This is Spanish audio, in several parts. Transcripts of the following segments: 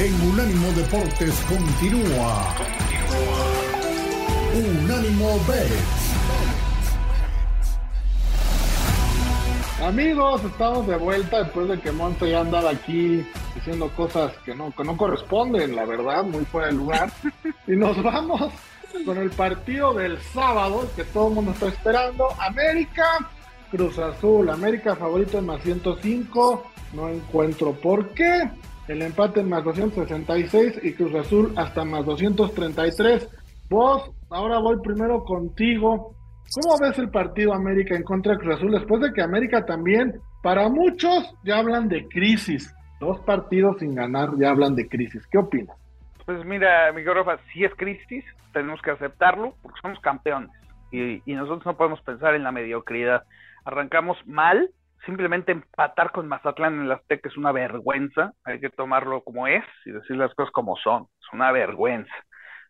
en Unánimo Deportes continúa. Unánimo Bets. Amigos, estamos de vuelta después de que Monte ya andaba aquí diciendo cosas que no, que no corresponden, la verdad, muy fuera de lugar. y nos vamos con el partido del sábado que todo el mundo está esperando. América, Cruz Azul. América favorito en más 105. No encuentro por qué. El empate en más 266 y Cruz Azul hasta más 233. Vos, ahora voy primero contigo. ¿Cómo ves el partido América en contra de Cruz Azul después de que América también, para muchos, ya hablan de crisis? Dos partidos sin ganar ya hablan de crisis. ¿Qué opinas? Pues mira, Miguel Rafa, si es crisis, tenemos que aceptarlo porque somos campeones y, y, nosotros no podemos pensar en la mediocridad. Arrancamos mal, simplemente empatar con Mazatlán en el Azteca es una vergüenza, hay que tomarlo como es y decir las cosas como son, es una vergüenza.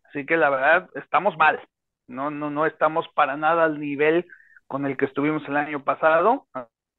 Así que la verdad, estamos mal, no, no, no estamos para nada al nivel con el que estuvimos el año pasado,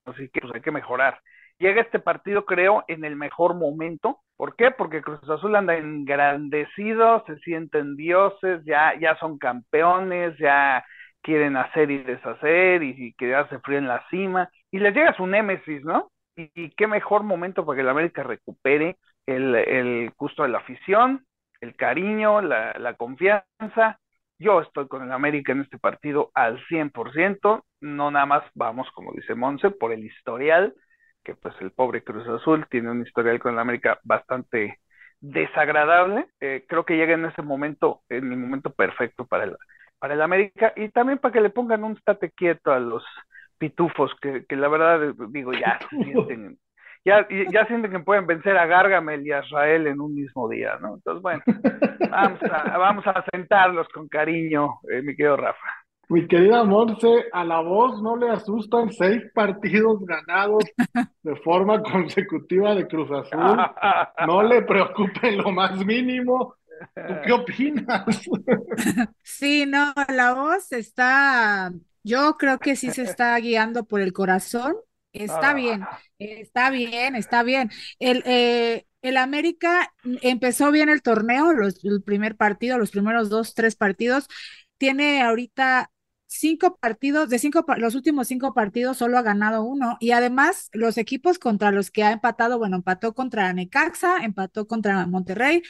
así que pues hay que mejorar. Llega este partido, creo, en el mejor momento. ¿Por qué? Porque Cruz Azul anda engrandecido, se sienten dioses, ya, ya son campeones, ya quieren hacer y deshacer y, y quedarse frío en la cima. Y les llega su némesis, ¿no? Y, qué mejor momento para que el América recupere el, el gusto de la afición, el cariño, la, la confianza yo estoy con el América en este partido al 100%, no nada más vamos, como dice Monse, por el historial, que pues el pobre Cruz Azul tiene un historial con el América bastante desagradable. Eh, creo que llega en ese momento, en el momento perfecto para el, para el América y también para que le pongan un state quieto a los pitufos, que, que la verdad, digo, ya sienten ya, ya sienten que pueden vencer a Gargamel y a Israel en un mismo día, ¿no? Entonces, bueno, vamos a, vamos a sentarlos con cariño, eh, mi querido Rafa. Mi querida Monse, a la voz no le asustan seis partidos ganados de forma consecutiva de Cruz Azul. No le preocupe lo más mínimo. ¿Tú qué opinas? Sí, no, la voz está, yo creo que sí se está guiando por el corazón. Está bien, está bien, está bien. El, eh, el América empezó bien el torneo, los, el primer partido, los primeros dos, tres partidos. Tiene ahorita cinco partidos, de cinco, los últimos cinco partidos solo ha ganado uno. Y además, los equipos contra los que ha empatado, bueno, empató contra Necaxa, empató contra Monterrey,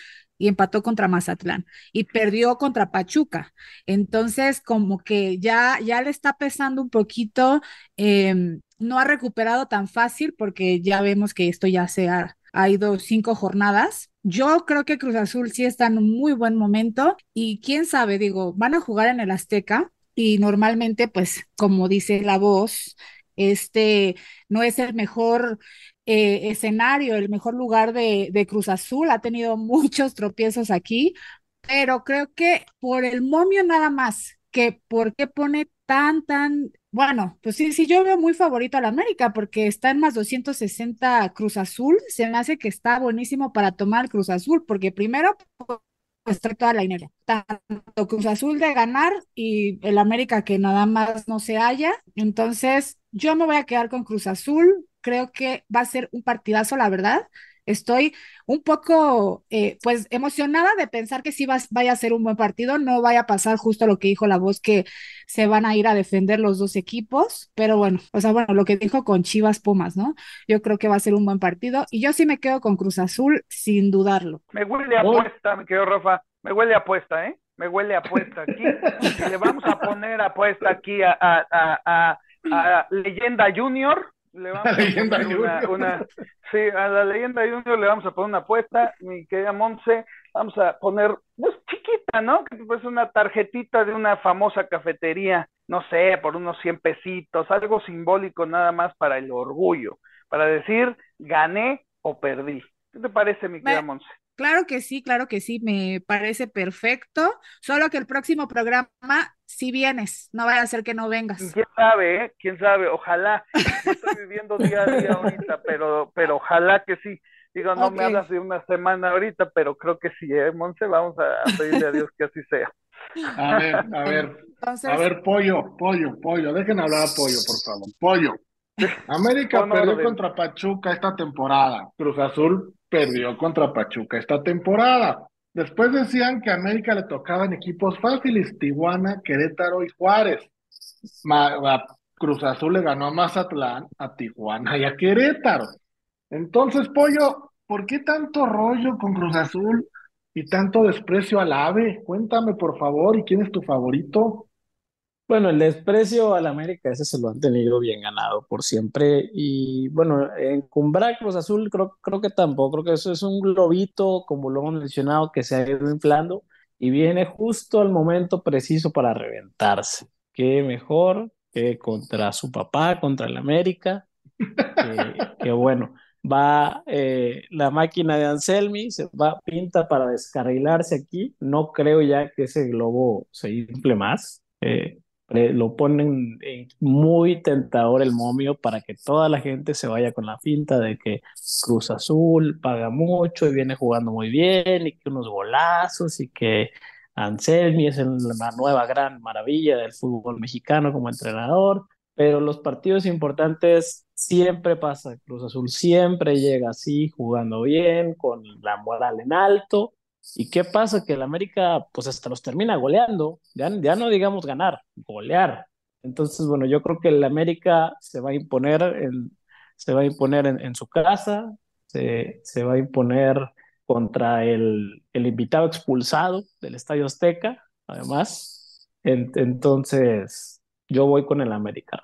y empató contra Mazatlán y perdió contra Pachuca. Entonces, como que ya, ya le está pesando un poquito, eh, no ha recuperado tan fácil porque ya vemos que esto ya se ha, ha ido cinco jornadas. Yo creo que Cruz Azul sí está en un muy buen momento y quién sabe, digo, van a jugar en el Azteca y normalmente, pues, como dice la voz, este no es el mejor eh, escenario, el mejor lugar de, de, Cruz Azul. Ha tenido muchos tropiezos aquí, pero creo que por el momio nada más, que por qué pone tan, tan, bueno, pues sí, sí, yo veo muy favorito a la América porque está en más 260 Cruz Azul. Se me hace que está buenísimo para tomar Cruz Azul, porque primero pues trae toda la dinero. Tanto Cruz Azul de ganar y el América que nada más no se haya. Entonces, yo me voy a quedar con Cruz Azul. Creo que va a ser un partidazo, la verdad. Estoy un poco, eh, pues, emocionada de pensar que sí va, vaya a ser un buen partido. No vaya a pasar justo lo que dijo la voz, que se van a ir a defender los dos equipos. Pero bueno, o sea, bueno, lo que dijo con Chivas Pumas, ¿no? Yo creo que va a ser un buen partido. Y yo sí me quedo con Cruz Azul sin dudarlo. Me huele a apuesta, me quedo Rafa. Me huele a apuesta, ¿eh? Me huele a apuesta aquí. Si le vamos a poner apuesta aquí a, a, a, a Leyenda Junior, le vamos a poner una, una, sí, a la leyenda Junior le vamos a poner una apuesta, mi querida Monse, vamos a poner, pues chiquita, ¿no? Que pues una tarjetita de una famosa cafetería, no sé, por unos 100 pesitos, algo simbólico nada más para el orgullo, para decir gané o perdí. ¿Qué te parece, mi querida Monse? Claro que sí, claro que sí, me parece perfecto. Solo que el próximo programa, si vienes, no vaya a ser que no vengas. ¿Quién sabe, eh? ¿Quién sabe? Ojalá. Yo estoy viviendo día a día ahorita, pero, pero ojalá que sí. Digo, no okay. me hablas de una semana ahorita, pero creo que sí, ¿eh, Monse? Vamos a, pedirle a Dios que así sea. A ver, a ver, Entonces... a ver, pollo, pollo, pollo, dejen hablar a pollo, por favor. Pollo, América perdió contra Pachuca esta temporada. Cruz Azul perdió contra Pachuca esta temporada. Después decían que a América le tocaban equipos fáciles, Tijuana, Querétaro y Juárez. Cruz Azul le ganó a Mazatlán, a Tijuana y a Querétaro. Entonces, Pollo, ¿por qué tanto rollo con Cruz Azul y tanto desprecio al AVE? Cuéntame, por favor, ¿y quién es tu favorito? Bueno, el desprecio al América, ese se lo han tenido bien ganado por siempre. Y bueno, en Cumbra Cruz Azul creo, creo que tampoco, creo que eso es un globito, como lo hemos mencionado, que se ha ido inflando y viene justo al momento preciso para reventarse. Qué mejor que contra su papá, contra el América, que, bueno, va eh, la máquina de Anselmi, se va, pinta para descarrilarse aquí. No creo ya que ese globo se infle más. Eh, lo ponen muy tentador el momio para que toda la gente se vaya con la finta de que Cruz Azul paga mucho y viene jugando muy bien y que unos golazos y que Anselmi es la nueva gran maravilla del fútbol mexicano como entrenador, pero los partidos importantes siempre pasa, Cruz Azul siempre llega así, jugando bien, con la moral en alto ¿Y qué pasa? Que el América, pues hasta los termina goleando. Ya, ya no digamos ganar, golear. Entonces, bueno, yo creo que el América se va a imponer en, se va a imponer en, su casa, se, se, va a imponer contra el, el, invitado expulsado del Estadio Azteca, además. entonces, yo voy con el América,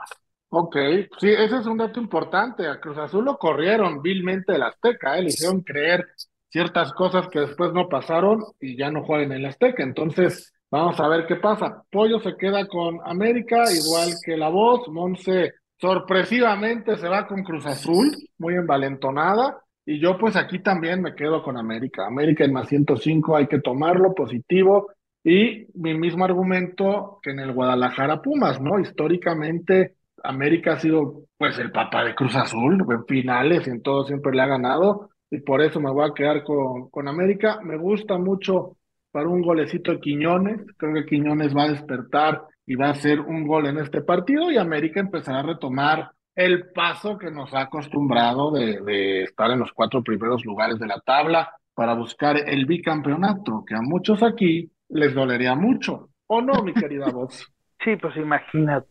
Ok, sí, ese es un dato importante. A Cruz Azul lo corrieron vilmente del Azteca, ¿eh? le hicieron creer ciertas cosas que después no pasaron y ya no juegan en el Azteca. Entonces, vamos a ver qué pasa. Pollo se queda con América, igual que la voz. Monse sorpresivamente se va con Cruz Azul, muy envalentonada. Y yo pues aquí también me quedo con América. América en más 105 hay que tomarlo positivo. Y mi mismo argumento que en el Guadalajara Pumas, ¿no? Históricamente América ha sido pues el papá de Cruz Azul, en finales y en todo siempre le ha ganado y por eso me voy a quedar con, con América. Me gusta mucho para un golecito de Quiñones. Creo que Quiñones va a despertar y va a hacer un gol en este partido y América empezará a retomar el paso que nos ha acostumbrado de, de estar en los cuatro primeros lugares de la tabla para buscar el bicampeonato, que a muchos aquí les dolería mucho. ¿O no, mi querida voz? Sí, pues imagínate.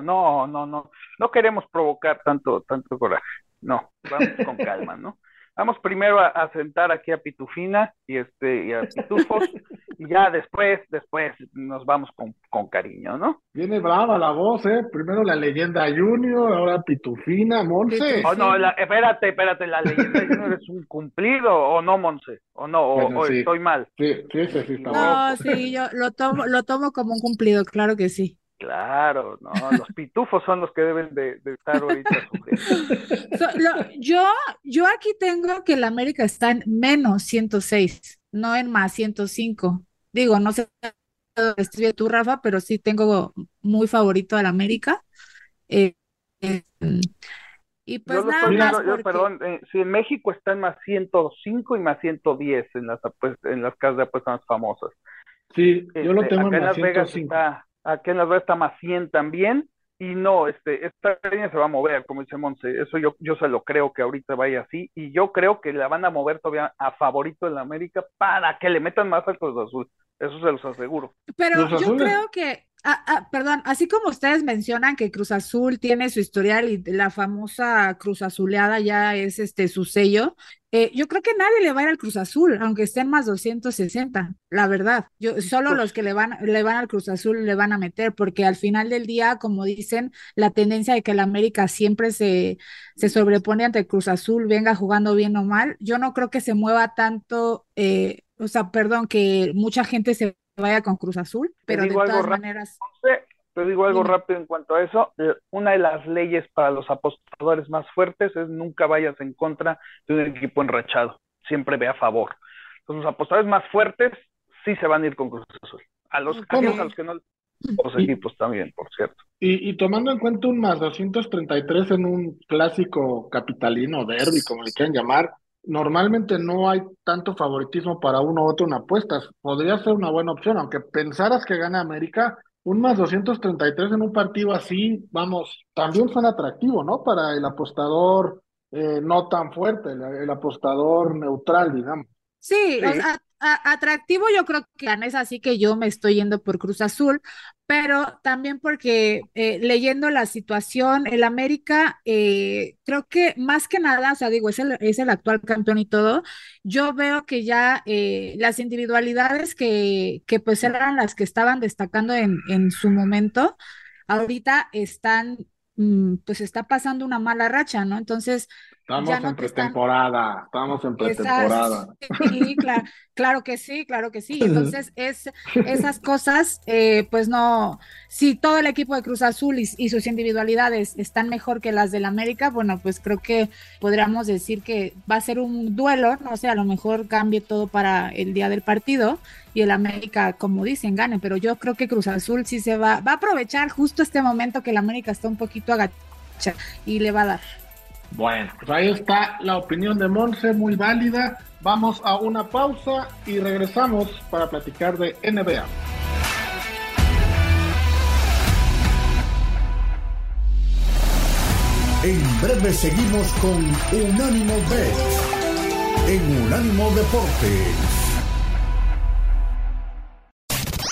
No, no, no. No queremos provocar tanto, tanto coraje. No, vamos con calma, ¿no? Vamos primero a, sentar aquí a Pitufina y este y a Pitufos y ya después, después nos vamos con, con cariño, ¿no? Viene brava la voz, ¿eh? Primero la leyenda Junior, ahora Pitufina, Monse. Oh, no, espérate, espérate, la leyenda Junior es un cumplido, ¿o no, Monse? ¿O no? ¿O, estoy mal? Sí, sí, sí, sí No, sí, yo lo tomo, lo tomo como un cumplido, claro que sí. Claro, no, los pitufos son los que deben de, estar ahorita sufriendo. yo, yo aquí tengo que el América está en menos 106, no en más 105. Digo, no sé estoy de tú, Rafa, pero sí tengo muy favorito al América. Eh, eh, y pues nada más perdón, eh, si en México está en más 105 y más 110 en las, en las casas de apuestas más famosas. Sí, yo lo este, tengo en más 105 aquí en Las Vegas está más 100 también, y no, este, esta línea se va a mover, como dice Monse, eso yo, yo se lo creo que ahorita vaya así, y yo creo que la van a mover todavía a favorito en la América para que le metan más al Cruz Azul, eso se los aseguro. Pero yo creo que Ah, ah, perdón, así como ustedes mencionan que Cruz Azul tiene su historial y la famosa Cruz Azuleada ya es este su sello, eh, yo creo que nadie le va a ir al Cruz Azul, aunque estén más 260, la verdad. Yo, solo los que le van, le van al Cruz Azul le van a meter, porque al final del día, como dicen, la tendencia de que el América siempre se, se sobrepone ante el Cruz Azul, venga jugando bien o mal, yo no creo que se mueva tanto, eh, o sea, perdón, que mucha gente se vaya con Cruz Azul, pero de todas maneras. Te digo algo rápido en cuanto a eso. Eh, una de las leyes para los apostadores más fuertes es nunca vayas en contra de un equipo enrachado. Siempre ve a favor. Entonces, los apostadores más fuertes sí se van a ir con Cruz Azul. A los, a los que no, los equipos también, por cierto. Y, y, tomando en cuenta un más 233 en un clásico capitalino, derby, como le quieran llamar, normalmente no hay tanto favoritismo para uno u otro en apuestas. Podría ser una buena opción, aunque pensaras que gana América, un más 233 en un partido así, vamos, también suena atractivo, ¿no? Para el apostador eh, no tan fuerte, el, apostador neutral, digamos. Sí, O sea, atractivo yo creo que es así que yo me estoy yendo por Cruz Azul, pero también porque eh, leyendo la situación, el América, eh, creo que más que nada, o sea, digo, es el, es el actual campeón y todo, yo veo que ya eh, las individualidades que, que pues eran las que estaban destacando en, en su momento, ahorita están, mm, pues está pasando una mala racha, ¿no? Entonces, Estamos en pretemporada, estamos en pretemporada. Sí, claro, claro, que sí, claro que sí. Entonces, es, esas cosas, eh, pues no, si todo el equipo de Cruz Azul y, sus individualidades están mejor que las del América, bueno, pues creo que podríamos decir que va a ser un duelo, no sé, a lo mejor cambie todo para el día del partido y el América, como dicen, gane, pero yo creo que Cruz Azul sí se va, va a aprovechar justo este momento que el América está un poquito agachado y le va a dar. Bueno, pues ahí está la opinión de Monse, muy válida. Vamos a una pausa y regresamos para platicar de NBA. En breve seguimos con Unánimo Bet en Unánimo Deportes.